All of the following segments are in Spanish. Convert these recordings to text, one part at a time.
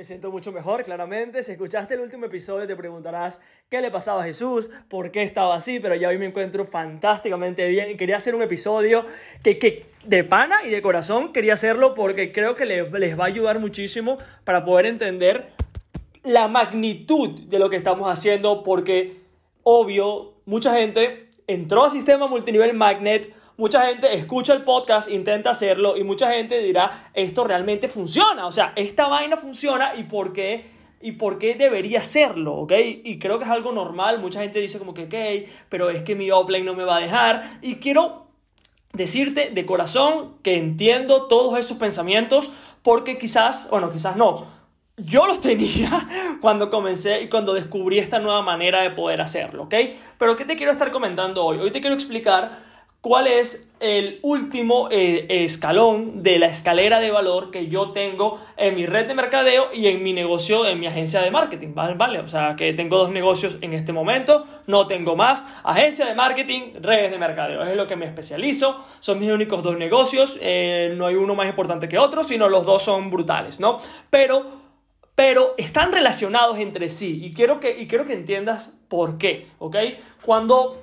me siento mucho mejor, claramente. Si escuchaste el último episodio te preguntarás qué le pasaba a Jesús, por qué estaba así, pero ya hoy me encuentro fantásticamente bien. Quería hacer un episodio que, que de pana y de corazón quería hacerlo porque creo que les, les va a ayudar muchísimo para poder entender la magnitud de lo que estamos haciendo porque, obvio, mucha gente entró al sistema multinivel Magnet mucha gente escucha el podcast, intenta hacerlo y mucha gente dirá, esto realmente funciona, o sea, esta vaina funciona y por qué y por qué debería hacerlo, ¿ok? Y creo que es algo normal, mucha gente dice como que, ok, pero es que mi offline no me va a dejar y quiero decirte de corazón que entiendo todos esos pensamientos porque quizás, bueno, quizás no, yo los tenía cuando comencé y cuando descubrí esta nueva manera de poder hacerlo, ¿ok? Pero ¿qué te quiero estar comentando hoy? Hoy te quiero explicar cuál es el último eh, escalón de la escalera de valor que yo tengo en mi red de mercadeo y en mi negocio, en mi agencia de marketing, ¿vale? O sea, que tengo dos negocios en este momento, no tengo más, agencia de marketing, redes de mercadeo, es lo que me especializo, son mis únicos dos negocios, eh, no hay uno más importante que otro, sino los dos son brutales, ¿no? Pero pero están relacionados entre sí y quiero que, y quiero que entiendas por qué, ¿ok? Cuando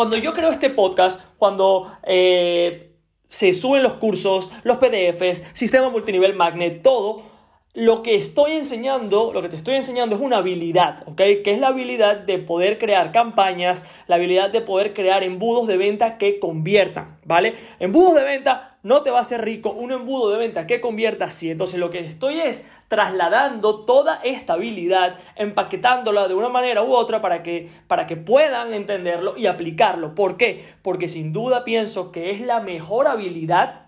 cuando yo creo este podcast, cuando eh, se suben los cursos, los PDFs, sistema multinivel magnet, todo, lo que estoy enseñando, lo que te estoy enseñando es una habilidad, ¿ok? Que es la habilidad de poder crear campañas, la habilidad de poder crear embudos de venta que conviertan, ¿vale? Embudos de venta no te va a hacer rico, un embudo de venta que convierta sí. Entonces lo que estoy es trasladando toda esta habilidad, empaquetándola de una manera u otra para que, para que puedan entenderlo y aplicarlo. ¿Por qué? Porque sin duda pienso que es la mejor habilidad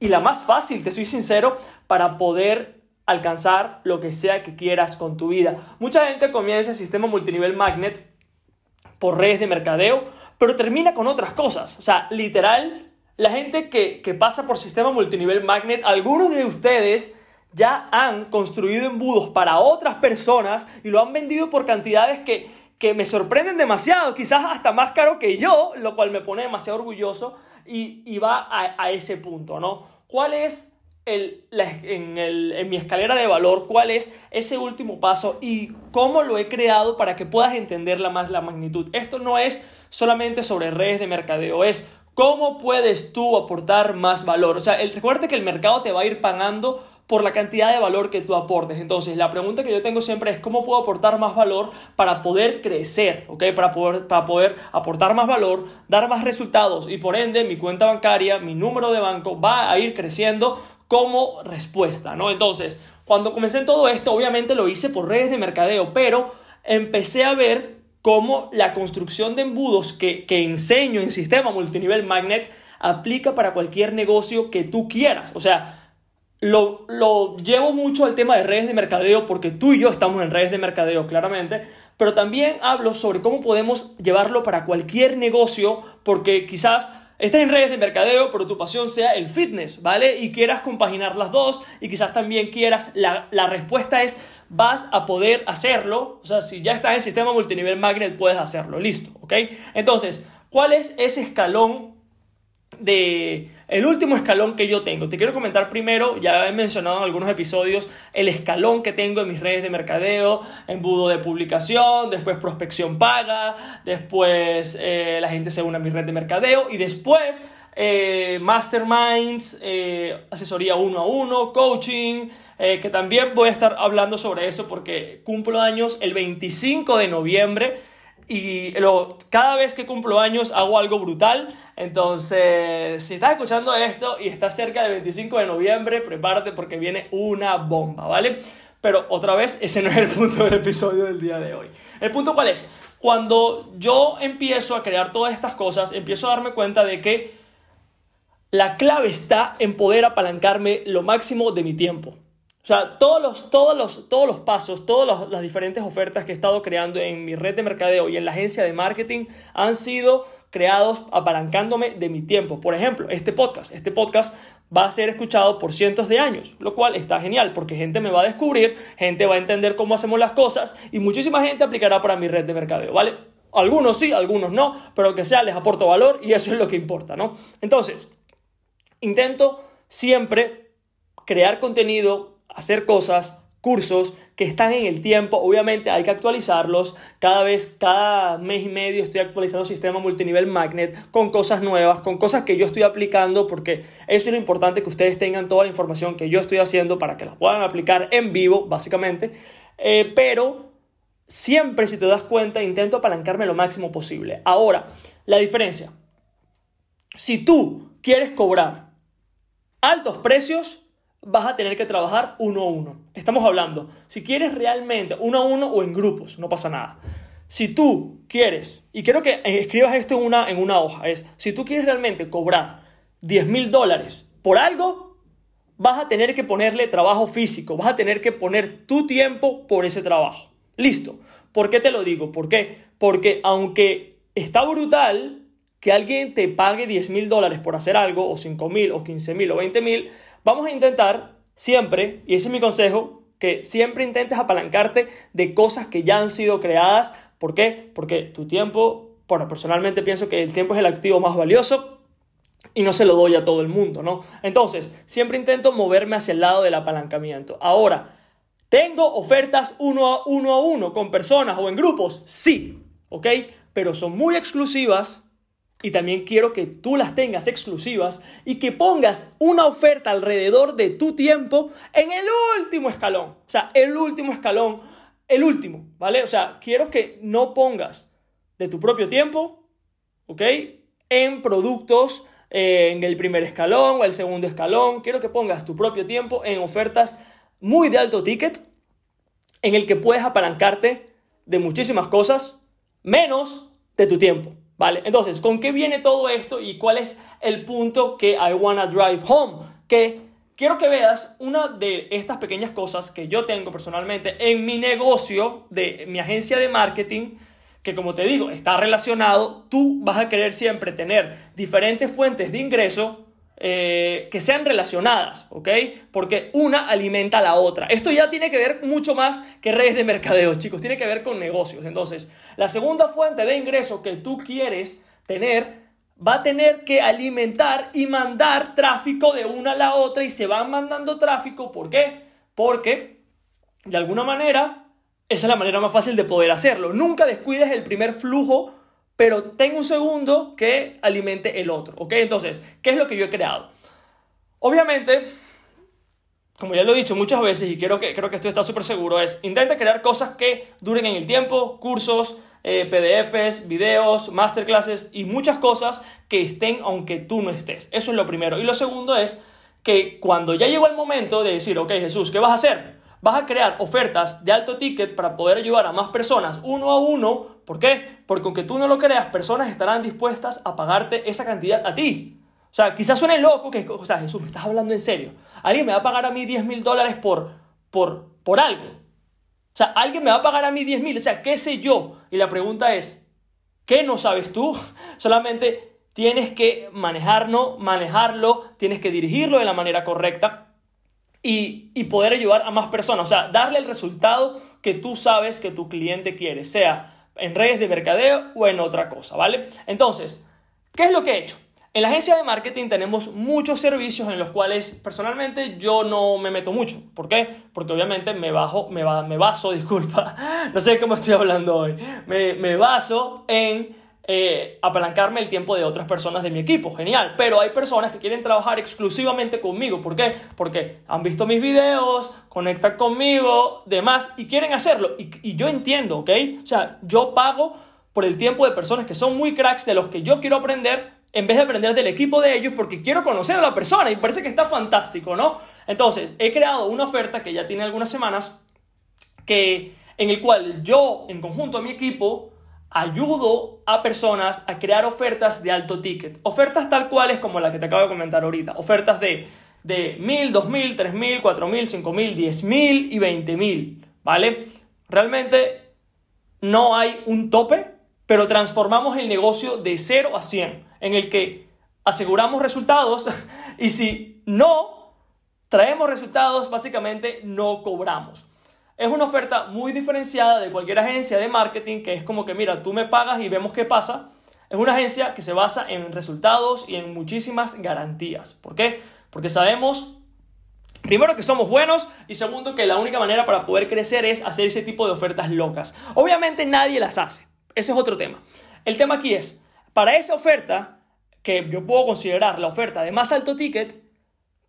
y la más fácil, te soy sincero, para poder alcanzar lo que sea que quieras con tu vida. Mucha gente comienza el sistema multinivel magnet por redes de mercadeo, pero termina con otras cosas. O sea, literal, la gente que, pasa por sistema multinivel magnet, algunos de ustedes ya han construido embudos para otras personas y lo han vendido por cantidades que, que me sorprenden demasiado, quizás hasta más caro que yo, lo cual me pone demasiado orgulloso y, va a, a ese punto, ¿no? ¿Cuál es en, mi escalera de valor cuál es ese último paso y cómo lo he creado para que puedas entender la, más la magnitud. Esto no es solamente sobre redes de mercadeo, es cómo puedes tú aportar más valor. O sea, el, recuerda que el mercado te va a ir pagando por la cantidad de valor que tú aportes. Entonces, la pregunta que yo tengo siempre es cómo puedo aportar más valor para poder crecer, ¿ok? Para poder, para poder aportar más valor, dar más resultados y por ende mi cuenta bancaria, mi número de banco va a ir creciendo como respuesta, ¿no? Entonces, cuando comencé en todo esto, obviamente lo hice por redes de mercadeo, pero empecé a ver cómo la construcción de embudos que, que enseño en sistema multinivel magnet aplica para cualquier negocio que tú quieras. O sea, lo, llevo mucho al tema de redes de mercadeo porque tú y yo estamos en redes de mercadeo, claramente, pero también hablo sobre cómo podemos llevarlo para cualquier negocio porque quizás estés en redes de mercadeo, pero tu pasión sea el fitness, ¿vale? Y quieras compaginar las dos y quizás también quieras, la, la respuesta es, vas a poder hacerlo, o sea, si ya estás en sistema multinivel magnet, puedes hacerlo, listo, ¿ok? Entonces, ¿cuál es ese escalón de el último escalón que yo tengo. Te quiero comentar primero, ya he mencionado en algunos episodios, el escalón que tengo en mis redes de mercadeo, embudo de publicación, después prospección paga, después eh, la gente se une a mi red de mercadeo y después eh, masterminds, eh, asesoría uno a uno, coaching, que también voy a estar hablando sobre eso porque cumplo años el 25 de noviembre y lo, cada vez que cumplo años hago algo brutal. Entonces, si estás escuchando esto y estás cerca del 25 de noviembre, prepárate porque viene una bomba, ¿vale? Pero otra vez, ese no es el punto del episodio del día de hoy. ¿El punto cuál es? Cuando yo empiezo a crear todas estas cosas, empiezo a darme cuenta de que la clave está en poder apalancarme lo máximo de mi tiempo. O sea, todos los, todos los, todos los pasos, todas las diferentes ofertas que he estado creando en mi red de mercadeo y en la agencia de marketing han sido creados apalancándome de mi tiempo. Por ejemplo, este podcast. Este podcast va a ser escuchado por cientos de años, lo cual está genial porque gente me va a descubrir, gente va a entender cómo hacemos las cosas y muchísima gente aplicará para mi red de mercadeo, ¿vale? Algunos sí, algunos no, pero que sea les aporto valor y eso es lo que importa, ¿no? Entonces, intento siempre crear contenido hacer cosas, cursos que están en el tiempo, obviamente hay que actualizarlos, cada vez, cada mes y medio estoy actualizando el sistema multinivel Magnet con cosas nuevas, con cosas que yo estoy aplicando, porque eso es lo importante, que ustedes tengan toda la información que yo estoy haciendo para que la puedan aplicar en vivo, básicamente, eh, pero siempre, si te das cuenta, intento apalancarme lo máximo posible. Ahora, la diferencia, si tú quieres cobrar altos precios, vas a tener que trabajar uno a uno. Estamos hablando, si quieres realmente uno a uno o en grupos, no pasa nada. Si tú quieres, y quiero que escribas esto en una, en una hoja, es, si tú quieres realmente cobrar 10 mil dólares por algo, vas a tener que ponerle trabajo físico, vas a tener que poner tu tiempo por ese trabajo. Listo. ¿Por qué te lo digo? ¿Por qué? Porque aunque está brutal que alguien te pague 10 mil dólares por hacer algo, o 5 mil, o 15 mil, o 20 mil, Vamos a intentar siempre, y ese es mi consejo, que siempre intentes apalancarte de cosas que ya han sido creadas. ¿Por qué? Porque tu tiempo, bueno, personalmente pienso que el tiempo es el activo más valioso y no se lo doy a todo el mundo, ¿no? Entonces, siempre intento moverme hacia el lado del apalancamiento. Ahora, ¿tengo ofertas uno a uno, a uno con personas o en grupos? Sí, ¿ok? Pero son muy exclusivas y también quiero que tú las tengas exclusivas y que pongas una oferta alrededor de tu tiempo en el último escalón. O sea, el último escalón, el último, ¿vale? O sea, quiero que no pongas de tu propio tiempo, ¿ok? En productos eh, en el primer escalón o el segundo escalón. Quiero que pongas tu propio tiempo en ofertas muy de alto ticket en el que puedes apalancarte de muchísimas cosas menos de tu tiempo. ¿Vale? Entonces, ¿con qué viene todo esto y cuál es el punto que I wanna drive home? Que quiero que veas una de estas pequeñas cosas que yo tengo personalmente en mi negocio de mi agencia de marketing que como te digo, está relacionado, tú vas a querer siempre tener diferentes fuentes de ingreso eh, que sean relacionadas, ¿ok? Porque una alimenta a la otra. Esto ya tiene que ver mucho más que redes de mercadeo, chicos, tiene que ver con negocios. Entonces, la segunda fuente de ingreso que tú quieres tener va a tener que alimentar y mandar tráfico de una a la otra y se van mandando tráfico. ¿Por qué? Porque, de alguna manera, esa es la manera más fácil de poder hacerlo. Nunca descuides el primer flujo pero tengo un segundo que alimente el otro, ¿ok? Entonces, ¿qué es lo que yo he creado? Obviamente, como ya lo he dicho muchas veces y quiero que, creo que esto está súper seguro, es intenta crear cosas que duren en el tiempo, cursos, eh, PDFs, videos, masterclasses y muchas cosas que estén aunque tú no estés. Eso es lo primero. Y lo segundo es que cuando ya llegó el momento de decir, ok Jesús, ¿qué vas a hacer? Vas a crear ofertas de alto ticket para poder ayudar a más personas uno a uno ¿Por qué? Porque aunque tú no lo creas, personas estarán dispuestas a pagarte esa cantidad a ti. O sea, quizás suene loco que, o sea, Jesús, me estás hablando en serio. Alguien me va a pagar a mí 10 mil dólares por, por, por algo. O sea, alguien me va a pagar a mí 10 mil. O sea, ¿qué sé yo? Y la pregunta es, ¿qué no sabes tú? Solamente tienes que manejarlo, manejarlo, tienes que dirigirlo de la manera correcta y, y poder ayudar a más personas. O sea, darle el resultado que tú sabes que tu cliente quiere. Sea en redes de mercadeo o en otra cosa, ¿vale? Entonces, ¿qué es lo que he hecho? En la agencia de marketing tenemos muchos servicios en los cuales personalmente yo no me meto mucho. ¿Por qué? Porque obviamente me, bajo, me, me baso, disculpa, no sé cómo estoy hablando hoy, me, me baso en eh, el tiempo de otras personas de mi equipo. Genial. Pero hay personas que quieren trabajar exclusivamente conmigo. ¿Por qué? Porque han visto mis videos, conectan conmigo, demás, y quieren hacerlo. Y, y yo entiendo, ¿ok? O sea, yo pago por el tiempo de personas que son muy cracks, de los que yo quiero aprender, en vez de aprender del equipo de ellos, porque quiero conocer a la persona y parece que está fantástico, ¿no? Entonces, he creado una oferta que ya tiene algunas semanas, que, en el cual yo, en conjunto a mi equipo, ayudo a personas a crear ofertas de alto ticket. Ofertas tal cuales como la que te acabo de comentar ahorita. Ofertas de de 1000, 2000, 3000, 4000, 5000, 10000 y 20000, ¿vale? Realmente no hay un tope, pero transformamos el negocio de 0 a 100, en el que aseguramos resultados y si no traemos resultados, básicamente no cobramos. Es una oferta muy diferenciada de cualquier agencia de marketing que es como que, mira, tú me pagas y vemos qué pasa. Es una agencia que se basa en resultados y en muchísimas garantías. ¿Por qué? Porque sabemos, primero, que somos buenos y segundo, que la única manera para poder crecer es hacer ese tipo de ofertas locas. Obviamente nadie las hace. Ese es otro tema. El tema aquí es, para esa oferta, que yo puedo considerar la oferta de más alto ticket,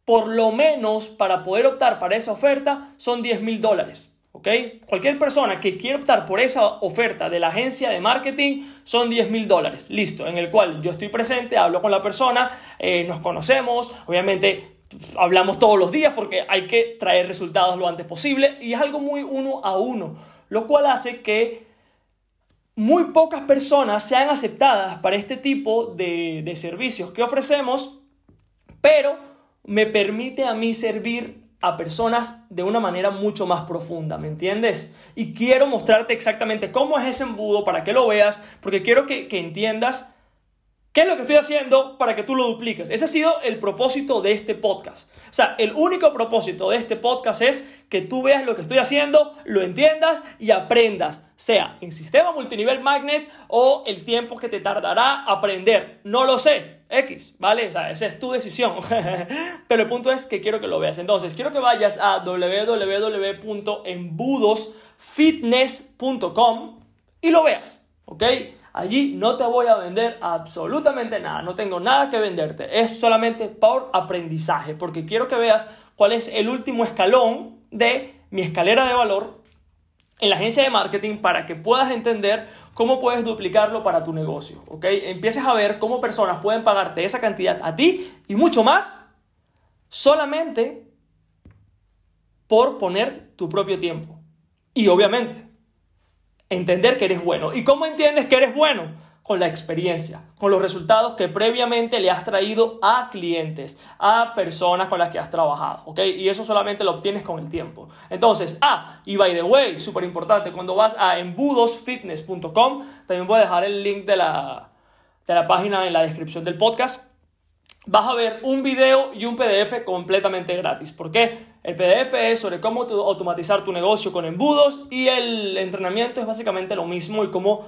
por lo menos para poder optar para esa oferta son 10 mil dólares. Cualquier persona que quiera optar por esa oferta de la agencia de marketing son 10 mil dólares, listo, en el cual yo estoy presente, hablo con la persona, eh, nos conocemos, obviamente hablamos todos los días porque hay que traer resultados lo antes posible y es algo muy uno a uno, lo cual hace que muy pocas personas sean aceptadas para este tipo de, de servicios que ofrecemos, pero me permite a mí servir a personas de una manera mucho más profunda, ¿me entiendes? Y quiero mostrarte exactamente cómo es ese embudo para que lo veas, porque quiero que, que entiendas ¿Qué es lo que estoy haciendo para que tú lo dupliques? Ese ha sido el propósito de este podcast. O sea, el único propósito de este podcast es que tú veas lo que estoy haciendo, lo entiendas y aprendas, sea en sistema multinivel magnet o el tiempo que te tardará aprender. No lo sé, X, ¿vale? O sea, esa es tu decisión. Pero el punto es que quiero que lo veas. Entonces, quiero que vayas a www.embudosfitness.com y lo veas, ¿ok? Allí no te voy a vender absolutamente nada, no tengo nada que venderte, es solamente por aprendizaje, porque quiero que veas cuál es el último escalón de mi escalera de valor en la agencia de marketing para que puedas entender cómo puedes duplicarlo para tu negocio, ¿ok? Empieces a ver cómo personas pueden pagarte esa cantidad a ti y mucho más solamente por poner tu propio tiempo. Y obviamente, entender que eres bueno. ¿Y cómo entiendes que eres bueno? Con la experiencia, con los resultados que previamente le has traído a clientes, a personas con las que has trabajado, ¿ok? Y eso solamente lo obtienes con el tiempo. Entonces, ah, y by the way, súper importante, cuando vas a embudosfitness.com, también voy a dejar el link de la, de la página en la descripción del podcast vas a ver un video y un PDF completamente gratis. ¿Por qué? El PDF es sobre cómo automatizar tu negocio con embudos y el entrenamiento es básicamente lo mismo y cómo,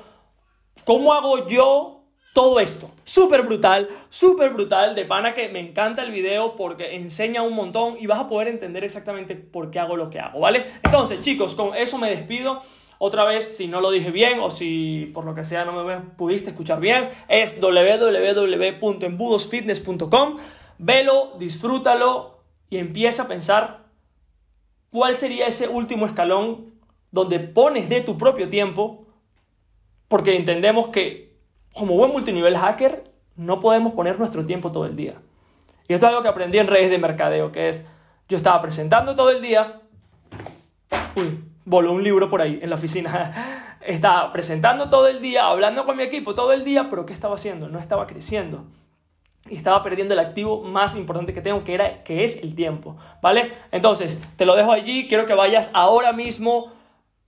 cómo hago yo todo esto. Súper brutal, súper brutal, de pana que me encanta el video porque enseña un montón y vas a poder entender exactamente por qué hago lo que hago, ¿vale? Entonces chicos, con eso me despido. Otra vez, si no lo dije bien o si por lo que sea no me pudiste escuchar bien, es www.embudosfitness.com. Velo, disfrútalo y empieza a pensar cuál sería ese último escalón donde pones de tu propio tiempo, porque entendemos que como buen multinivel hacker no podemos poner nuestro tiempo todo el día. Y esto es algo que aprendí en redes de mercadeo, que es, yo estaba presentando todo el día, uy, voló un libro por ahí en la oficina. Estaba presentando todo el día, hablando con mi equipo todo el día, pero ¿qué estaba haciendo? No estaba creciendo. Y estaba perdiendo el activo más importante que tengo, que, era, que es el tiempo. ¿Vale? Entonces, te lo dejo allí. Quiero que vayas ahora mismo,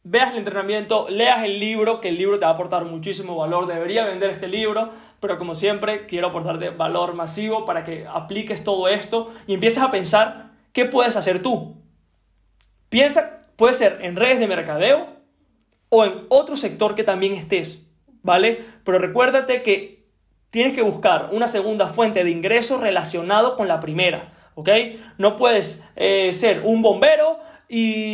veas el entrenamiento, leas el libro, que el libro te va a aportar muchísimo valor. Debería vender este libro, pero como siempre, quiero aportarte valor masivo para que apliques todo esto y empieces a pensar qué puedes hacer tú. Piensa Puede ser en redes de mercadeo o en otro sector que también estés, ¿vale? Pero recuérdate que tienes que buscar una segunda fuente de ingreso relacionado con la primera, ¿ok? No puedes eh, ser un bombero y,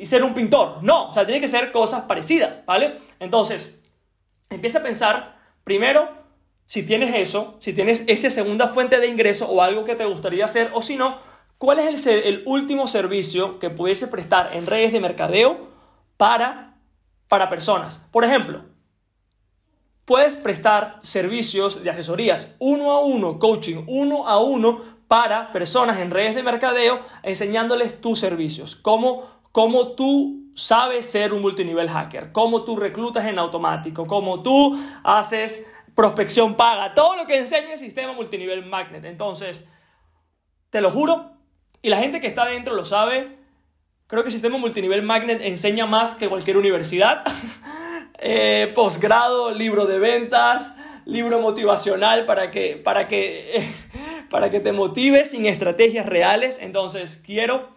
y ser un pintor, no, o sea, tiene que ser cosas parecidas, ¿vale? Entonces, empieza a pensar primero si tienes eso, si tienes esa segunda fuente de ingreso o algo que te gustaría hacer, o si no, ¿Cuál es el, el, último servicio que pudiese prestar en redes de mercadeo para, para personas? Por ejemplo, puedes prestar servicios de asesorías uno a uno, coaching uno a uno para personas en redes de mercadeo, enseñándoles tus servicios, cómo, cómo tú sabes ser un multinivel hacker, cómo tú reclutas en automático, cómo tú haces prospección paga, todo lo que enseña el sistema multinivel magnet. Entonces, te lo juro, y la gente que está dentro lo sabe, creo que el sistema multinivel Magnet enseña más que cualquier universidad. eh, posgrado, libro de ventas, libro motivacional para que, para que, para que te motives sin estrategias reales. Entonces, quiero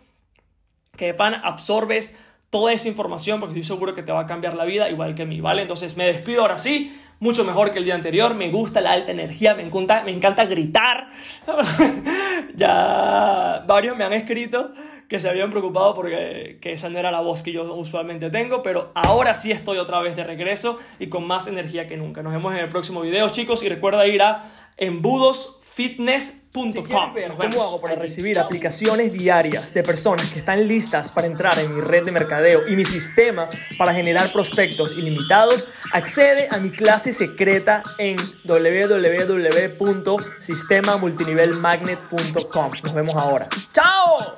que absorbes toda esa información porque estoy seguro que te va a cambiar la vida igual que a mí, ¿vale? Entonces me despido ahora sí, mucho mejor que el día anterior, me gusta la alta energía, me encanta, me encanta gritar. ya varios me han escrito que se habían preocupado porque que esa no era la voz que yo usualmente tengo, pero ahora sí estoy otra vez de regreso y con más energía que nunca. Nos vemos en el próximo video, chicos, y recuerda ir a embudos fitness.com. Si cómo hago para recibir aplicaciones diarias de personas que están listas para entrar en mi red de mercadeo y mi sistema para generar prospectos ilimitados, accede a mi clase secreta en www.sistemamultinivelmagnet.com. Nos vemos ahora. ¡Chao!